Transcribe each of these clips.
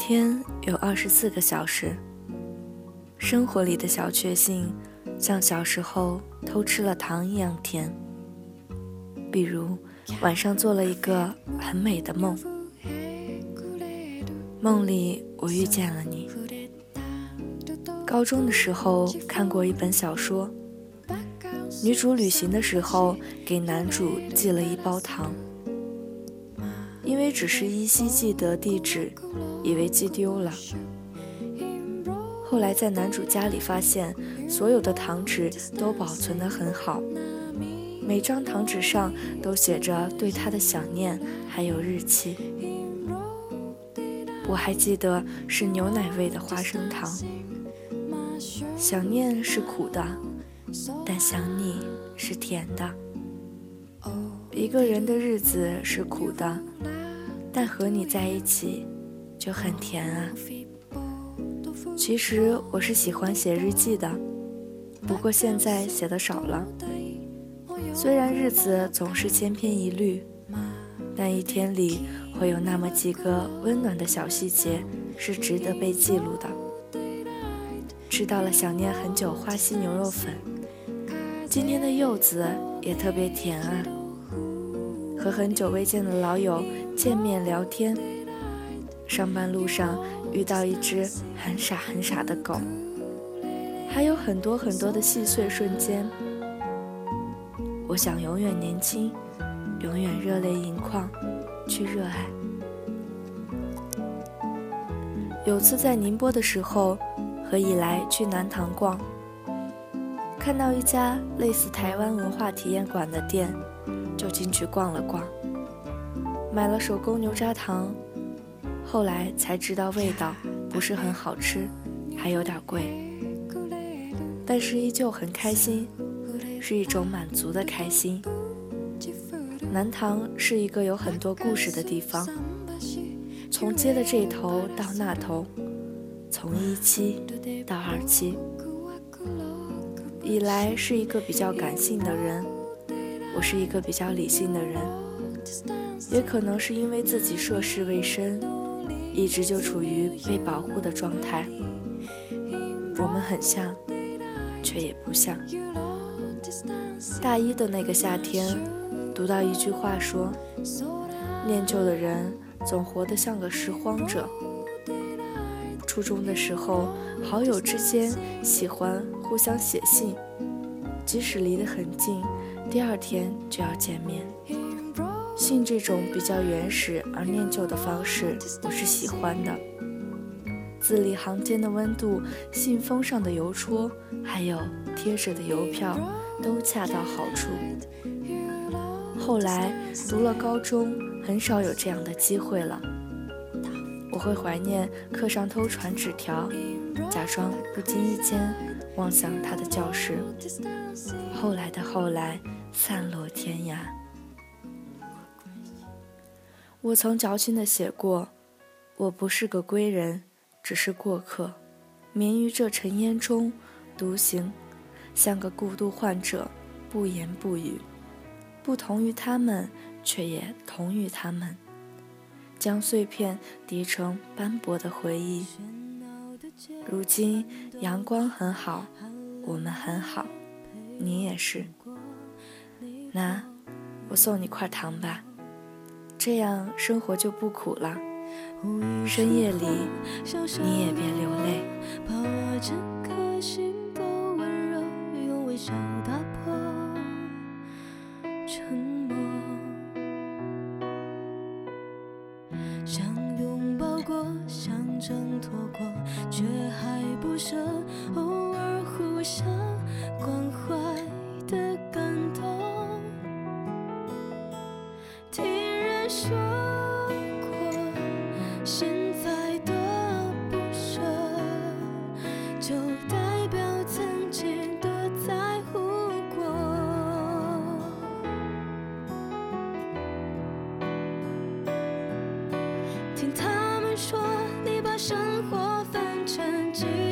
天有二十四个小时，生活里的小确幸，像小时候偷吃了糖一样甜。比如晚上做了一个很美的梦，梦里我遇见了你。高中的时候看过一本小说，女主旅行的时候给男主寄了一包糖。因为只是依稀记得地址，以为寄丢了。后来在男主家里发现，所有的糖纸都保存得很好，每张糖纸上都写着对他的想念，还有日期。我还记得是牛奶味的花生糖。想念是苦的，但想你是甜的。一个人的日子是苦的，但和你在一起就很甜啊。其实我是喜欢写日记的，不过现在写的少了。虽然日子总是千篇一律，但一天里会有那么几个温暖的小细节是值得被记录的。吃到了想念很久花溪牛肉粉，今天的柚子也特别甜啊。和很久未见的老友见面聊天，上班路上遇到一只很傻很傻的狗，还有很多很多的细碎瞬间。我想永远年轻，永远热泪盈眶，去热爱。有次在宁波的时候，和以来去南塘逛，看到一家类似台湾文化体验馆的店。就进去逛了逛，买了手工牛轧糖，后来才知道味道不是很好吃，还有点贵，但是依旧很开心，是一种满足的开心。南塘是一个有很多故事的地方，从街的这头到那头，从一期到二期。以来是一个比较感性的人。我是一个比较理性的人，也可能是因为自己涉世未深，一直就处于被保护的状态。我们很像，却也不像。大一的那个夏天，读到一句话说：“念旧的人总活得像个拾荒者。”初中的时候，好友之间喜欢互相写信，即使离得很近。第二天就要见面，信这种比较原始而念旧的方式，我是喜欢的。字里行间的温度，信封上的邮戳，还有贴着的邮票，都恰到好处。后来读了高中，很少有这样的机会了。我会怀念课上偷传纸条，假装不经意间望向他的教室。后来的后来。散落天涯。我曾矫情的写过，我不是个归人，只是过客，眠于这尘烟中，独行，像个孤独患者，不言不语，不同于他们，却也同于他们，将碎片叠成斑驳的回忆。如今阳光很好，我们很好，你也是。那，我送你块糖吧，这样生活就不苦了。深夜里，你也别流泪。把我整颗心都温柔，用微笑打破想拥抱过，想挣脱过，却还不舍。偶尔互相关怀说过现在的不舍，就代表曾经的在乎过。听他们说，你把生活分成几。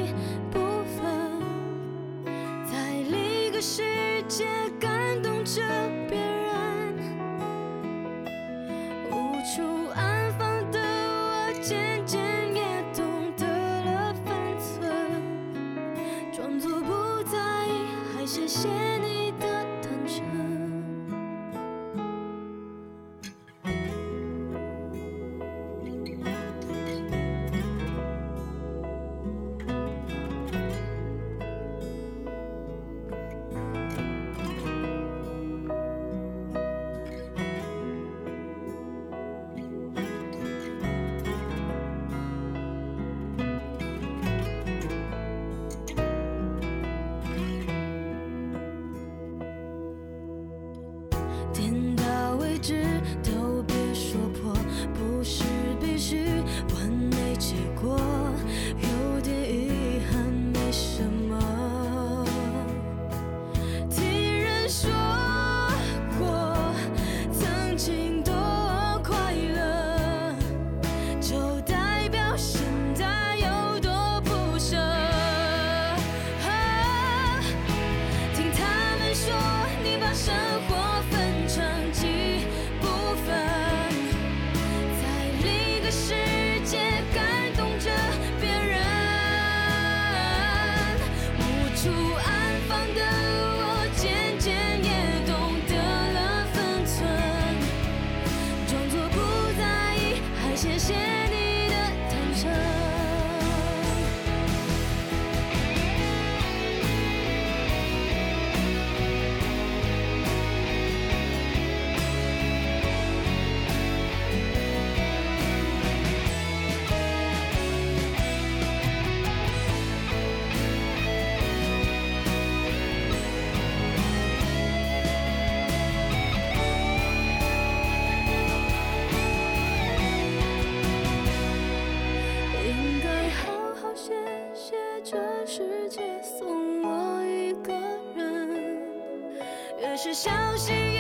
是小心翼翼，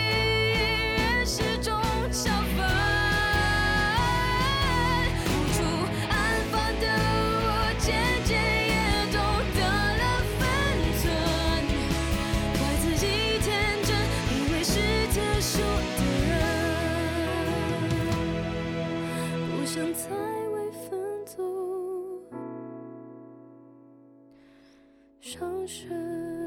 越是种小分。无处安放的我，渐渐也懂得了分寸。怪自己天真，以为是特殊的人。不想再为分组伤神。